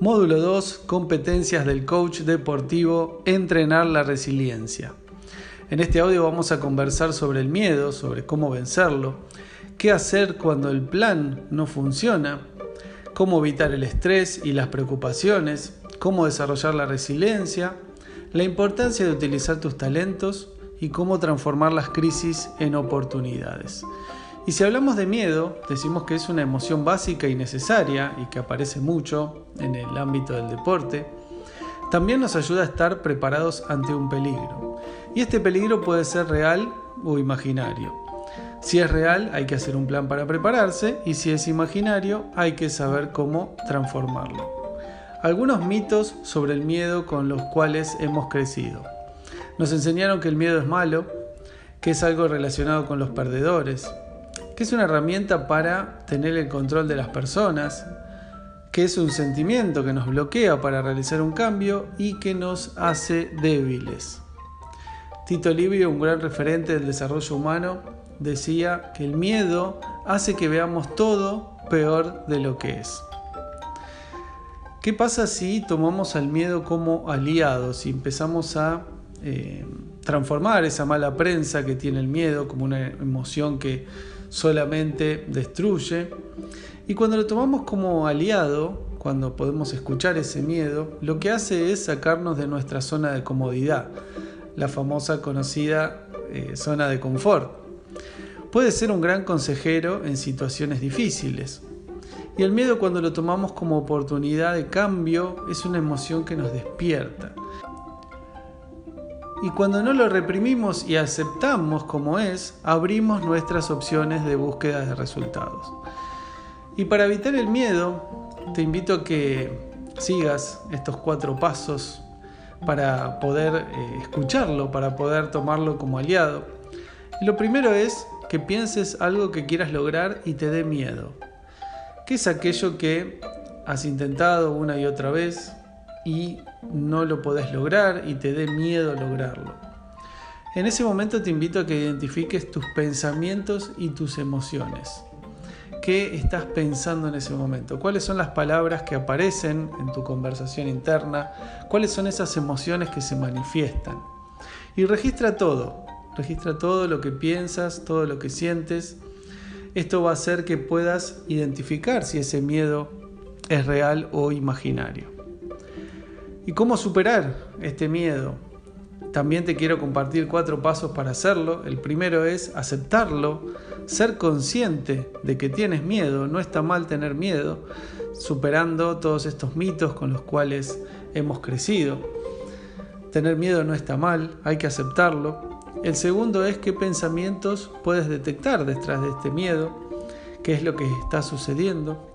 Módulo 2, competencias del coach deportivo, entrenar la resiliencia. En este audio vamos a conversar sobre el miedo, sobre cómo vencerlo, qué hacer cuando el plan no funciona, cómo evitar el estrés y las preocupaciones, cómo desarrollar la resiliencia, la importancia de utilizar tus talentos y cómo transformar las crisis en oportunidades. Y si hablamos de miedo, decimos que es una emoción básica y necesaria y que aparece mucho en el ámbito del deporte. También nos ayuda a estar preparados ante un peligro. Y este peligro puede ser real o imaginario. Si es real, hay que hacer un plan para prepararse y si es imaginario, hay que saber cómo transformarlo. Algunos mitos sobre el miedo con los cuales hemos crecido. Nos enseñaron que el miedo es malo, que es algo relacionado con los perdedores, que es una herramienta para tener el control de las personas, que es un sentimiento que nos bloquea para realizar un cambio y que nos hace débiles. Tito Livio, un gran referente del desarrollo humano, decía que el miedo hace que veamos todo peor de lo que es. ¿Qué pasa si tomamos al miedo como aliado, si empezamos a eh, transformar esa mala prensa que tiene el miedo como una emoción que solamente destruye. Y cuando lo tomamos como aliado, cuando podemos escuchar ese miedo, lo que hace es sacarnos de nuestra zona de comodidad, la famosa conocida eh, zona de confort. Puede ser un gran consejero en situaciones difíciles. Y el miedo cuando lo tomamos como oportunidad de cambio es una emoción que nos despierta. Y cuando no lo reprimimos y aceptamos como es, abrimos nuestras opciones de búsqueda de resultados. Y para evitar el miedo, te invito a que sigas estos cuatro pasos para poder eh, escucharlo, para poder tomarlo como aliado. lo primero es que pienses algo que quieras lograr y te dé miedo. ¿Qué es aquello que has intentado una y otra vez, y no lo podés lograr y te dé miedo lograrlo. En ese momento te invito a que identifiques tus pensamientos y tus emociones. ¿Qué estás pensando en ese momento? ¿Cuáles son las palabras que aparecen en tu conversación interna? ¿Cuáles son esas emociones que se manifiestan? Y registra todo, registra todo lo que piensas, todo lo que sientes. Esto va a hacer que puedas identificar si ese miedo es real o imaginario. ¿Y cómo superar este miedo? También te quiero compartir cuatro pasos para hacerlo. El primero es aceptarlo, ser consciente de que tienes miedo, no está mal tener miedo, superando todos estos mitos con los cuales hemos crecido. Tener miedo no está mal, hay que aceptarlo. El segundo es qué pensamientos puedes detectar detrás de este miedo, qué es lo que está sucediendo.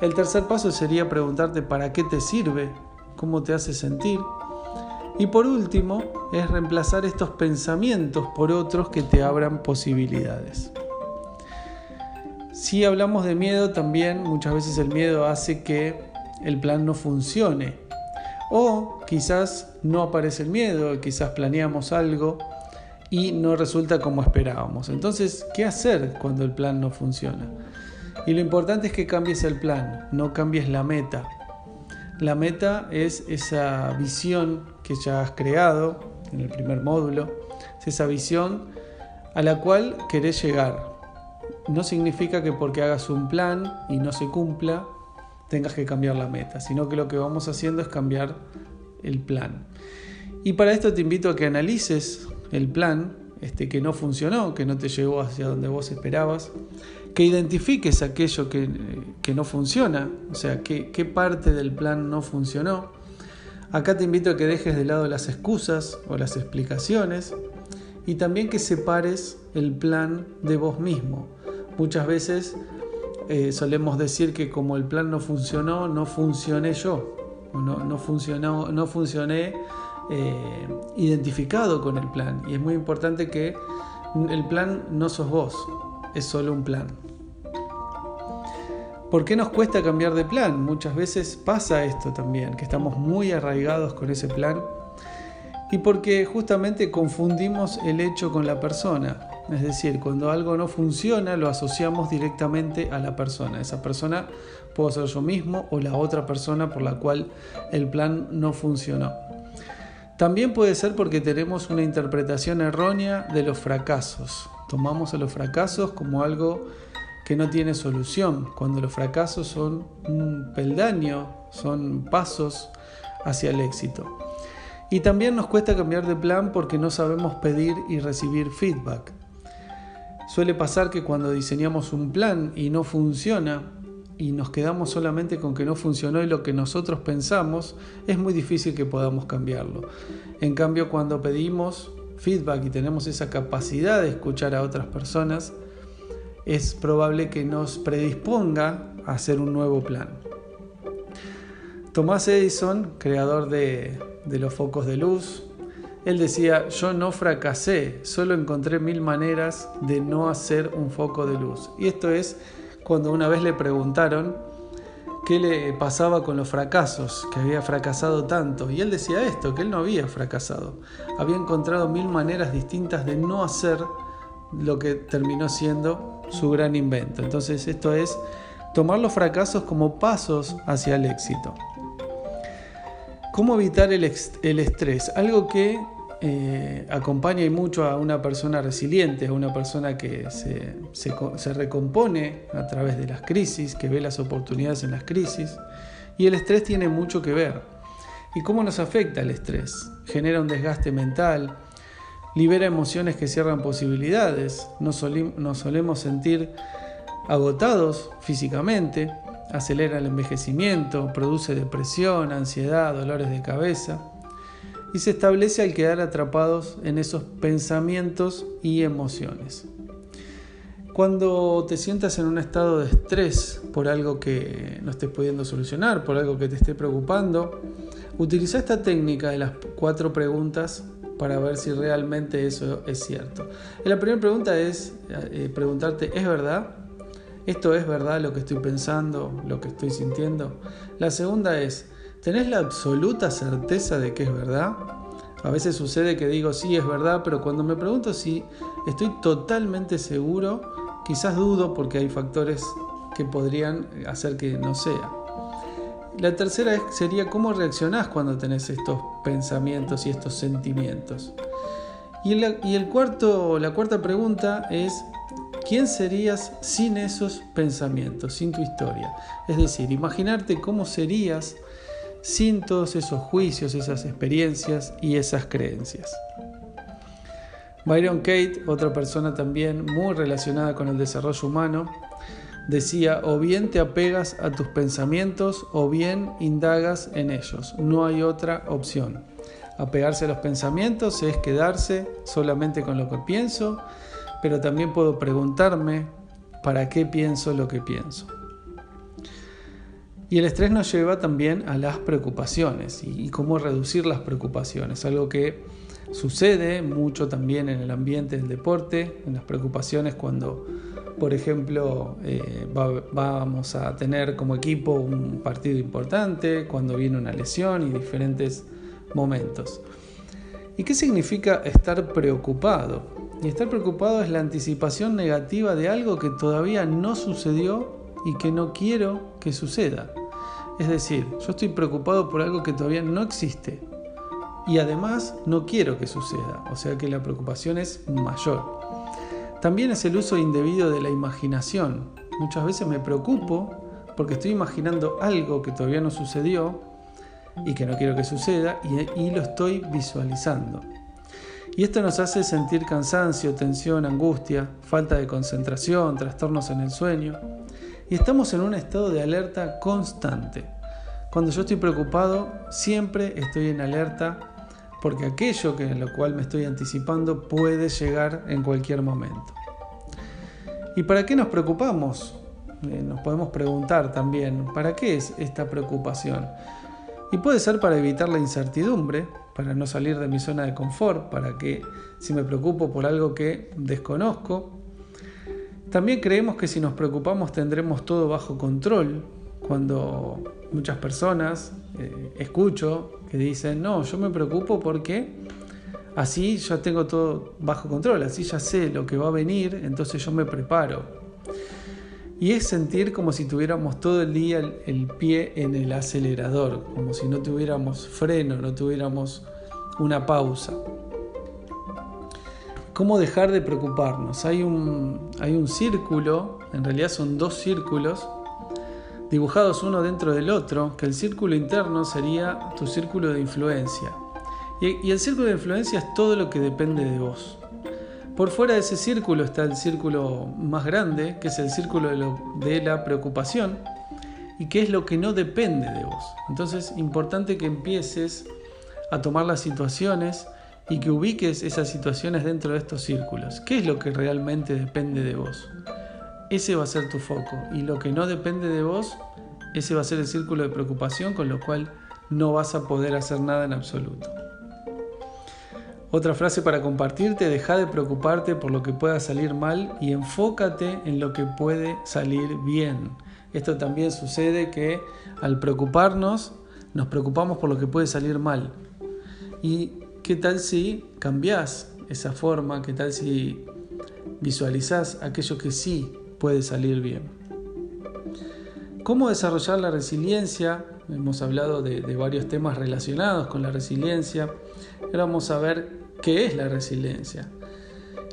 El tercer paso sería preguntarte para qué te sirve cómo te hace sentir. Y por último, es reemplazar estos pensamientos por otros que te abran posibilidades. Si hablamos de miedo, también muchas veces el miedo hace que el plan no funcione. O quizás no aparece el miedo, quizás planeamos algo y no resulta como esperábamos. Entonces, ¿qué hacer cuando el plan no funciona? Y lo importante es que cambies el plan, no cambies la meta. La meta es esa visión que ya has creado en el primer módulo, es esa visión a la cual querés llegar. No significa que porque hagas un plan y no se cumpla, tengas que cambiar la meta, sino que lo que vamos haciendo es cambiar el plan. Y para esto te invito a que analices el plan este, que no funcionó, que no te llevó hacia donde vos esperabas, que identifiques aquello que, no funciona, o sea, qué, qué parte del plan no funcionó. Acá te invito a que dejes de lado las excusas o las explicaciones y también que separes el plan de vos mismo. Muchas veces eh, solemos decir que como el plan no funcionó, no funcioné yo, no, no, funcionó, no funcioné eh, identificado con el plan. Y es muy importante que el plan no sos vos, es solo un plan. ¿Por qué nos cuesta cambiar de plan? Muchas veces pasa esto también, que estamos muy arraigados con ese plan y porque justamente confundimos el hecho con la persona. Es decir, cuando algo no funciona lo asociamos directamente a la persona. Esa persona puedo ser yo mismo o la otra persona por la cual el plan no funcionó. También puede ser porque tenemos una interpretación errónea de los fracasos. Tomamos a los fracasos como algo que no tiene solución, cuando los fracasos son un peldaño, son pasos hacia el éxito. Y también nos cuesta cambiar de plan porque no sabemos pedir y recibir feedback. Suele pasar que cuando diseñamos un plan y no funciona, y nos quedamos solamente con que no funcionó y lo que nosotros pensamos, es muy difícil que podamos cambiarlo. En cambio, cuando pedimos feedback y tenemos esa capacidad de escuchar a otras personas, es probable que nos predisponga a hacer un nuevo plan. Tomás Edison, creador de, de los focos de luz, él decía, yo no fracasé, solo encontré mil maneras de no hacer un foco de luz. Y esto es cuando una vez le preguntaron qué le pasaba con los fracasos, que había fracasado tanto. Y él decía esto, que él no había fracasado. Había encontrado mil maneras distintas de no hacer lo que terminó siendo su gran invento. Entonces esto es tomar los fracasos como pasos hacia el éxito. ¿Cómo evitar el, el estrés? Algo que eh, acompaña y mucho a una persona resiliente, a una persona que se, recompone a través de las crisis, que ve las oportunidades en las crisis. Y el estrés tiene mucho que ver. ¿Y cómo nos afecta el estrés? Genera un desgaste mental, libera emociones que cierran posibilidades, nos, nos solemos sentir agotados físicamente, acelera el envejecimiento, produce depresión, ansiedad, dolores de cabeza y se establece al quedar atrapados en esos pensamientos y emociones. Cuando te sientas en un estado de estrés por algo que no estés pudiendo solucionar, por algo que te esté preocupando, utiliza esta técnica de las cuatro preguntas para ver si realmente eso es cierto. La primera pregunta es eh, preguntarte, ¿es verdad? ¿Esto es verdad lo que estoy pensando, lo que estoy sintiendo? La segunda es, ¿Tenés la absoluta certeza de que es verdad? A veces sucede que digo sí es verdad, pero cuando me pregunto si estoy totalmente seguro, quizás dudo porque hay factores que podrían hacer que no sea. La tercera sería cómo reaccionás cuando tenés estos pensamientos y estos sentimientos. Y, y el cuarto, la cuarta pregunta es ¿quién serías sin esos pensamientos, sin tu historia? Es decir, imaginarte cómo serías sin todos esos juicios, esas experiencias y esas creencias. Byron Kate, otra persona también muy relacionada con el desarrollo humano, decía, o bien te apegas a tus pensamientos o bien indagas en ellos, no hay otra opción. Apegarse a los pensamientos es quedarse solamente con lo que pienso, pero también puedo preguntarme para qué pienso lo que pienso. Y el estrés nos lleva también a las preocupaciones y, cómo reducir las preocupaciones, algo que sucede mucho también en el ambiente del deporte, en las preocupaciones cuando, por ejemplo, eh, vamos a tener como equipo un partido importante, cuando viene una lesión y diferentes momentos. ¿Y qué significa estar preocupado? Y estar preocupado es la anticipación negativa de algo que todavía no sucedió y que no quiero que suceda. Es decir, yo estoy preocupado por algo que todavía no existe y además no quiero que suceda, o sea que la preocupación es mayor. También es el uso indebido de la imaginación. Muchas veces me preocupo porque estoy imaginando algo que todavía no sucedió y que no quiero que suceda y, lo estoy visualizando. Y esto nos hace sentir cansancio, tensión, angustia, falta de concentración, trastornos en el sueño y estamos en un estado de alerta constante. Cuando yo estoy preocupado, siempre estoy en alerta porque aquello que en lo cual me estoy anticipando puede llegar en cualquier momento. ¿Y para qué nos preocupamos? Eh, nos podemos preguntar también, ¿para qué es esta preocupación? Y puede ser para evitar la incertidumbre, para no salir de mi zona de confort, para que si me preocupo por algo que desconozco, también creemos que si nos preocupamos tendremos todo bajo control, cuando muchas personas eh, escucho que dicen, no, yo me preocupo porque así ya tengo todo bajo control, así ya sé lo que va a venir, entonces yo me preparo. Y es sentir como si tuviéramos todo el día el, pie en el acelerador, como si no tuviéramos freno, no tuviéramos una pausa. ¿Cómo dejar de preocuparnos? Hay un, hay un círculo, en realidad son dos círculos, dibujados uno dentro del otro, que el círculo interno sería tu círculo de influencia. Y, el círculo de influencia es todo lo que depende de vos. Por fuera de ese círculo está el círculo más grande, que es el círculo de, la preocupación, y que es lo que no depende de vos. Entonces, importante que empieces a tomar las situaciones y que ubiques esas situaciones dentro de estos círculos. ¿Qué es lo que realmente depende de vos? Ese va a ser tu foco. Y lo que no depende de vos, ese va a ser el círculo de preocupación, con lo cual no vas a poder hacer nada en absoluto. Otra frase para compartirte, deja de preocuparte por lo que pueda salir mal y enfócate en lo que puede salir bien. Esto también sucede que al preocuparnos, nos preocupamos por lo que puede salir mal. ¿Y qué tal si cambias esa forma? ¿Qué tal si visualizas aquello que sí puede salir bien? ¿Cómo desarrollar la resiliencia? Hemos hablado de, de varios temas relacionados con la resiliencia. Ahora vamos a ver ¿Qué es la resiliencia?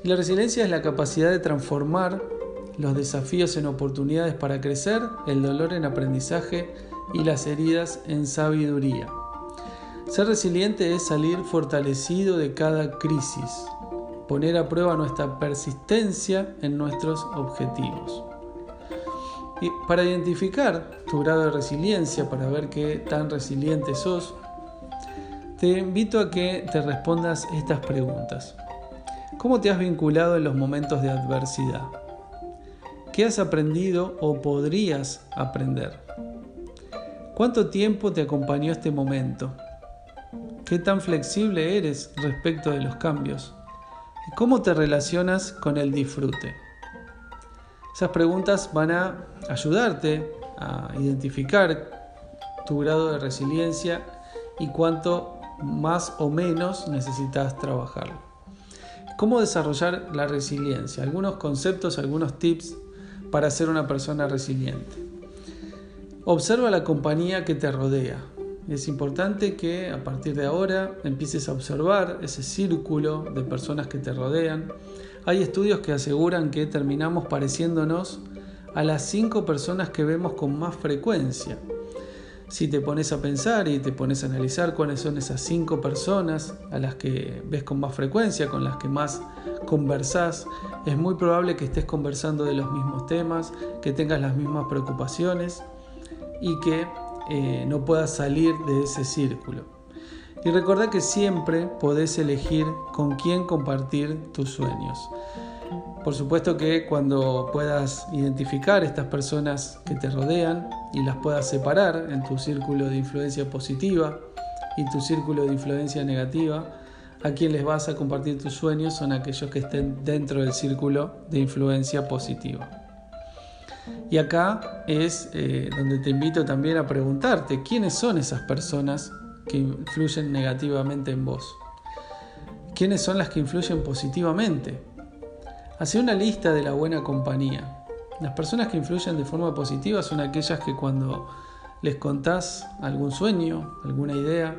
La resiliencia es la capacidad de transformar los desafíos en oportunidades para crecer, el dolor en aprendizaje y las heridas en sabiduría. Ser resiliente es salir fortalecido de cada crisis, poner a prueba nuestra persistencia en nuestros objetivos. Y para identificar tu grado de resiliencia, para ver qué tan resiliente sos, te invito a que te respondas estas preguntas. ¿Cómo te has vinculado en los momentos de adversidad? ¿Qué has aprendido o podrías aprender? ¿Cuánto tiempo te acompañó este momento? ¿Qué tan flexible eres respecto de los cambios? ¿Y cómo te relacionas con el disfrute? Esas preguntas van a ayudarte a identificar tu grado de resiliencia y cuánto más o menos necesitas trabajarlo. ¿Cómo desarrollar la resiliencia? Algunos conceptos, algunos tips para ser una persona resiliente. Observa la compañía que te rodea. Es importante que a partir de ahora empieces a observar ese círculo de personas que te rodean. Hay estudios que aseguran que terminamos pareciéndonos a las cinco personas que vemos con más frecuencia. Si te pones a pensar y te pones a analizar cuáles son esas cinco personas a las que ves con más frecuencia, con las que más conversás, es muy probable que estés conversando de los mismos temas, que tengas las mismas preocupaciones y que eh, no puedas salir de ese círculo. Y recordá que siempre podés elegir con quién compartir tus sueños. Por supuesto que cuando puedas identificar estas personas que te rodean y las puedas separar en tu círculo de influencia positiva y tu círculo de influencia negativa, a quien les vas a compartir tus sueños son aquellos que estén dentro del círculo de influencia positiva. Y acá es eh, donde te invito también a preguntarte quiénes son esas personas que influyen negativamente en vos. ¿Quiénes son las que influyen positivamente? Hace una lista de la buena compañía. Las personas que influyen de forma positiva son aquellas que cuando les contás algún sueño, alguna idea,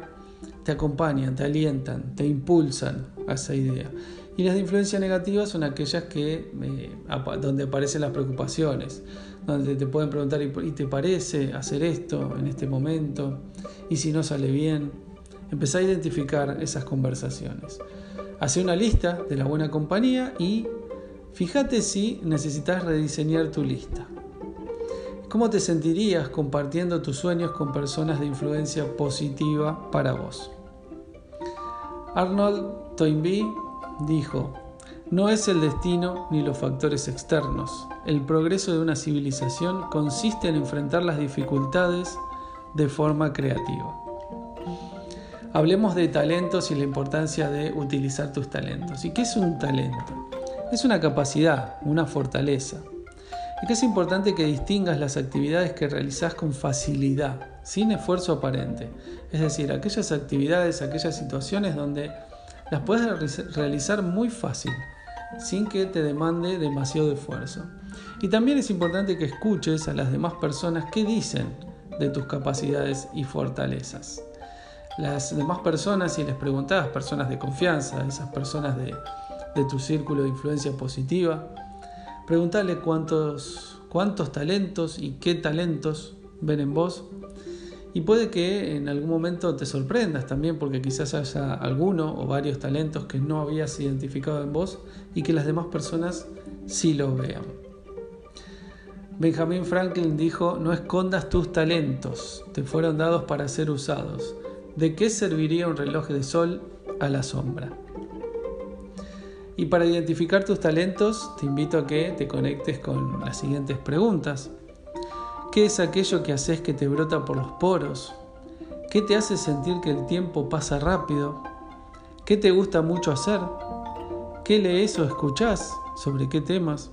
te acompañan, te alientan, te impulsan a esa idea. Y las de influencia negativa son aquellas que eh, donde aparecen las preocupaciones, donde te pueden preguntar ¿y te parece hacer esto en este momento? ¿Y si no sale bien? Empezá a identificar esas conversaciones. Hace una lista de la buena compañía y Fíjate si necesitas rediseñar tu lista. ¿Cómo te sentirías compartiendo tus sueños con personas de influencia positiva para vos? Arnold Toynbee dijo, no es el destino ni los factores externos. El progreso de una civilización consiste en enfrentar las dificultades de forma creativa. Hablemos de talentos y la importancia de utilizar tus talentos. ¿Y qué es un talento? Es una capacidad, una fortaleza. y que es importante que distingas las actividades que realizas con facilidad, sin esfuerzo aparente. Es decir, aquellas actividades, aquellas situaciones donde las puedes realizar muy fácil, sin que te demande demasiado esfuerzo. Y también es importante que escuches a las demás personas qué dicen de tus capacidades y fortalezas. Las demás personas, si les preguntas, personas de confianza, esas personas de, de tu círculo de influencia positiva, Pregúntale cuántos, cuántos talentos y qué talentos ven en vos. Y puede que en algún momento te sorprendas también porque quizás haya alguno o varios talentos que no habías identificado en vos y que las demás personas sí lo vean. Benjamin Franklin dijo, no escondas tus talentos, te fueron dados para ser usados. ¿De qué serviría un reloj de sol a la sombra? Y para identificar tus talentos, te invito a que te conectes con las siguientes preguntas. ¿Qué es aquello que haces que te brota por los poros? ¿Qué te hace sentir que el tiempo pasa rápido? ¿Qué te gusta mucho hacer? ¿Qué lees o escuchás? ¿Sobre qué temas?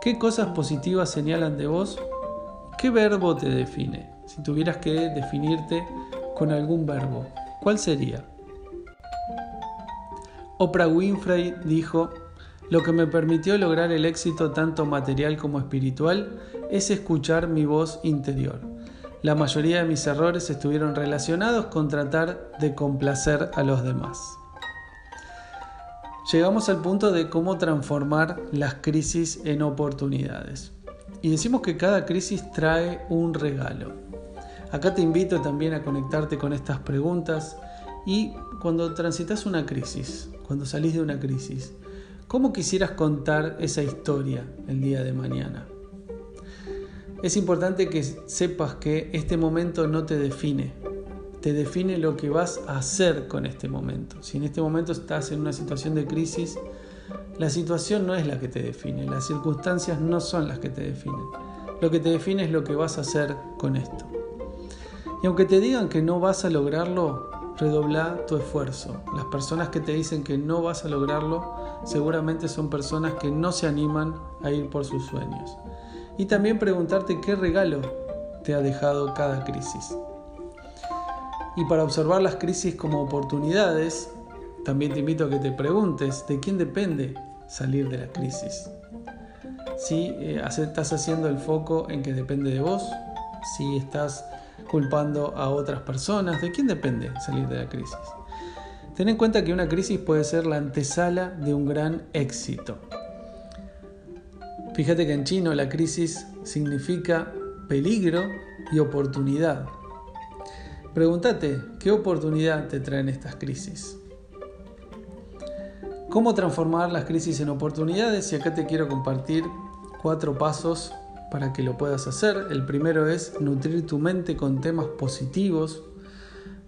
¿Qué cosas positivas señalan de vos? ¿Qué verbo te define? Si tuvieras que definirte con algún verbo, ¿cuál sería? Oprah Winfrey dijo, lo que me permitió lograr el éxito tanto material como espiritual es escuchar mi voz interior. La mayoría de mis errores estuvieron relacionados con tratar de complacer a los demás. Llegamos al punto de cómo transformar las crisis en oportunidades. Y decimos que cada crisis trae un regalo. Acá te invito también a conectarte con estas preguntas y cuando transitas una crisis, cuando salís de una crisis, ¿cómo quisieras contar esa historia el día de mañana? Es importante que sepas que este momento no te define, te define lo que vas a hacer con este momento. Si en este momento estás en una situación de crisis, la situación no es la que te define, las circunstancias no son las que te definen. Lo que te define es lo que vas a hacer con esto. Y aunque te digan que no vas a lograrlo, redobla tu esfuerzo. Las personas que te dicen que no vas a lograrlo seguramente son personas que no se animan a ir por sus sueños. Y también preguntarte qué regalo te ha dejado cada crisis. Y para observar las crisis como oportunidades, también te invito a que te preguntes de quién depende salir de la crisis. Si eh, estás haciendo el foco en que depende de vos, si estás culpando a otras personas. ¿De quién depende salir de la crisis? Ten en cuenta que una crisis puede ser la antesala de un gran éxito. Fíjate que en chino la crisis significa peligro y oportunidad. Pregúntate, ¿qué oportunidad te traen estas crisis? ¿Cómo transformar las crisis en oportunidades? Y acá te quiero compartir cuatro pasos para que lo puedas hacer. El primero es nutrir tu mente con temas positivos,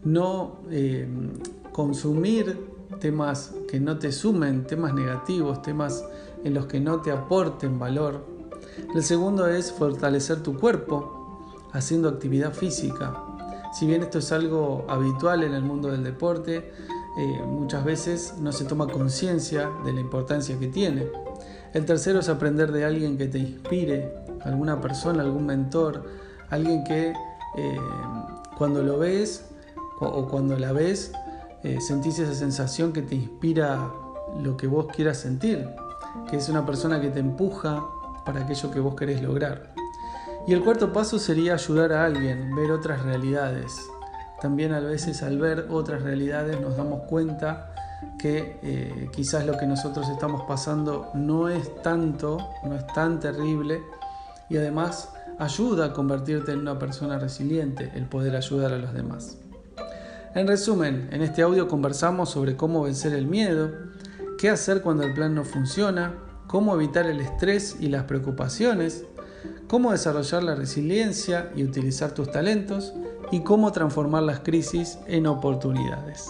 no eh, consumir temas que no te sumen, temas negativos, temas en los que no te aporten valor. El segundo es fortalecer tu cuerpo haciendo actividad física. Si bien esto es algo habitual en el mundo del deporte, eh, muchas veces no se toma conciencia de la importancia que tiene. El tercero es aprender de alguien que te inspire, alguna persona, algún mentor, alguien que eh, cuando lo ves o, cuando la ves eh, sentís esa sensación que te inspira lo que vos quieras sentir, que es una persona que te empuja para aquello que vos querés lograr. Y el cuarto paso sería ayudar a alguien, ver otras realidades. También a veces al ver otras realidades nos damos cuenta que eh, quizás lo que nosotros estamos pasando no es tanto, no es tan terrible y además ayuda a convertirte en una persona resiliente el poder ayudar a los demás. En resumen, en este audio conversamos sobre cómo vencer el miedo, qué hacer cuando el plan no funciona, cómo evitar el estrés y las preocupaciones, cómo desarrollar la resiliencia y utilizar tus talentos y cómo transformar las crisis en oportunidades.